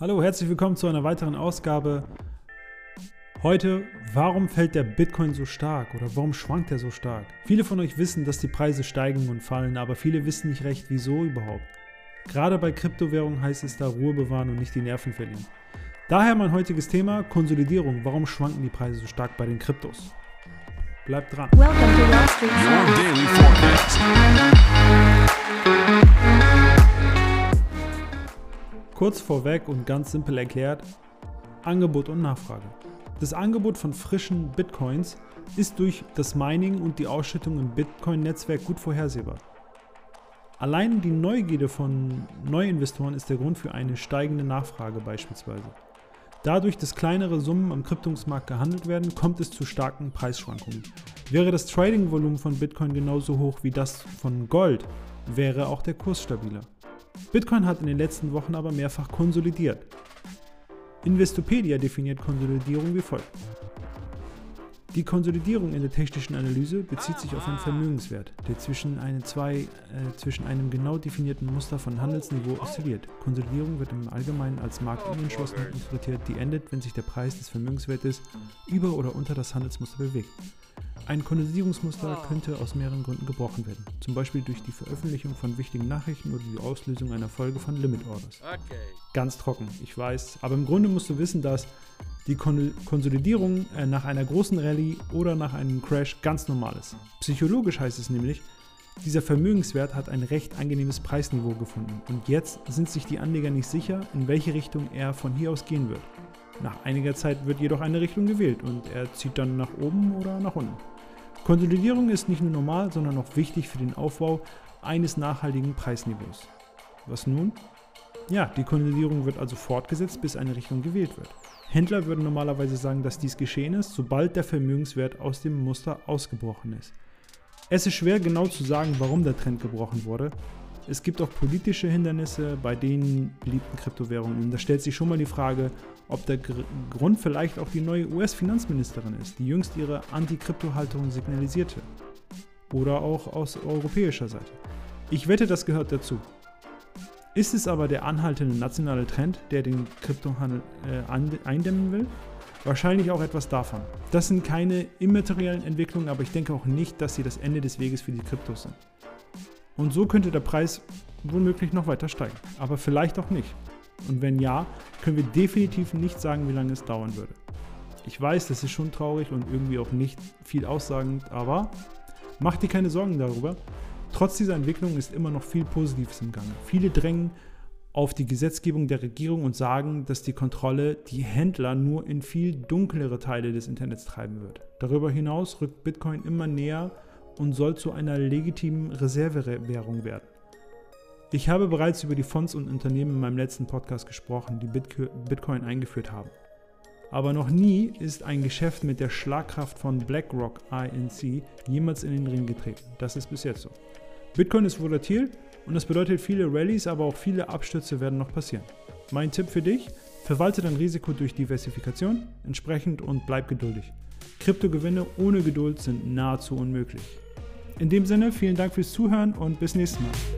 Hallo, herzlich willkommen zu einer weiteren Ausgabe. Heute, warum fällt der Bitcoin so stark oder warum schwankt er so stark? Viele von euch wissen, dass die Preise steigen und fallen, aber viele wissen nicht recht, wieso überhaupt. Gerade bei Kryptowährungen heißt es da Ruhe bewahren und nicht die Nerven verlieren. Daher mein heutiges Thema Konsolidierung. Warum schwanken die Preise so stark bei den Kryptos? Bleibt dran. Welcome to Wall Street. Your daily forecast. Kurz vorweg und ganz simpel erklärt, Angebot und Nachfrage. Das Angebot von frischen Bitcoins ist durch das Mining und die Ausschüttung im Bitcoin-Netzwerk gut vorhersehbar. Allein die Neugierde von Neuinvestoren ist der Grund für eine steigende Nachfrage beispielsweise. Dadurch, dass kleinere Summen am Kryptungsmarkt gehandelt werden, kommt es zu starken Preisschwankungen. Wäre das Trading-Volumen von Bitcoin genauso hoch wie das von Gold, wäre auch der Kurs stabiler. Bitcoin hat in den letzten Wochen aber mehrfach konsolidiert. Investopedia definiert Konsolidierung wie folgt. Die Konsolidierung in der technischen Analyse bezieht sich auf einen Vermögenswert, der zwischen, eine zwei, äh, zwischen einem genau definierten Muster von Handelsniveau oszilliert. Konsolidierung wird im Allgemeinen als Marktunentschlossenheit interpretiert, die endet, wenn sich der Preis des Vermögenswertes über oder unter das Handelsmuster bewegt. Ein Kondensierungsmuster könnte aus mehreren Gründen gebrochen werden, zum Beispiel durch die Veröffentlichung von wichtigen Nachrichten oder die Auslösung einer Folge von Limit Orders. Okay. Ganz trocken, ich weiß, aber im Grunde musst du wissen, dass die Kon Konsolidierung äh, nach einer großen Rallye oder nach einem Crash ganz normal ist. Psychologisch heißt es nämlich, dieser Vermögenswert hat ein recht angenehmes Preisniveau gefunden und jetzt sind sich die Anleger nicht sicher, in welche Richtung er von hier aus gehen wird. Nach einiger Zeit wird jedoch eine Richtung gewählt und er zieht dann nach oben oder nach unten. Konsolidierung ist nicht nur normal, sondern auch wichtig für den Aufbau eines nachhaltigen Preisniveaus. Was nun? Ja, die Konsolidierung wird also fortgesetzt, bis eine Richtung gewählt wird. Händler würden normalerweise sagen, dass dies geschehen ist, sobald der Vermögenswert aus dem Muster ausgebrochen ist. Es ist schwer genau zu sagen, warum der Trend gebrochen wurde, es gibt auch politische Hindernisse bei den beliebten Kryptowährungen. Da stellt sich schon mal die Frage, ob der Gr Grund vielleicht auch die neue US-Finanzministerin ist, die jüngst ihre Anti-Krypto-Haltung signalisierte. Oder auch aus europäischer Seite. Ich wette, das gehört dazu. Ist es aber der anhaltende nationale Trend, der den Kryptohandel äh, eindämmen will? Wahrscheinlich auch etwas davon. Das sind keine immateriellen Entwicklungen, aber ich denke auch nicht, dass sie das Ende des Weges für die Kryptos sind. Und so könnte der Preis womöglich noch weiter steigen. Aber vielleicht auch nicht. Und wenn ja, können wir definitiv nicht sagen, wie lange es dauern würde. Ich weiß, das ist schon traurig und irgendwie auch nicht viel aussagend, aber mach dir keine Sorgen darüber. Trotz dieser Entwicklung ist immer noch viel Positives im Gange. Viele drängen auf die Gesetzgebung der Regierung und sagen, dass die Kontrolle die Händler nur in viel dunklere Teile des Internets treiben wird. Darüber hinaus rückt Bitcoin immer näher und soll zu einer legitimen Reservewährung werden. Ich habe bereits über die Fonds und Unternehmen in meinem letzten Podcast gesprochen, die Bitcoin eingeführt haben. Aber noch nie ist ein Geschäft mit der Schlagkraft von BlackRock INC jemals in den Ring getreten. Das ist bis jetzt so. Bitcoin ist volatil und das bedeutet viele Rallyes, aber auch viele Abstürze werden noch passieren. Mein Tipp für dich, verwalte dein Risiko durch Diversifikation entsprechend und bleib geduldig. Kryptogewinne ohne Geduld sind nahezu unmöglich. In dem Sinne, vielen Dank fürs Zuhören und bis nächstes Mal.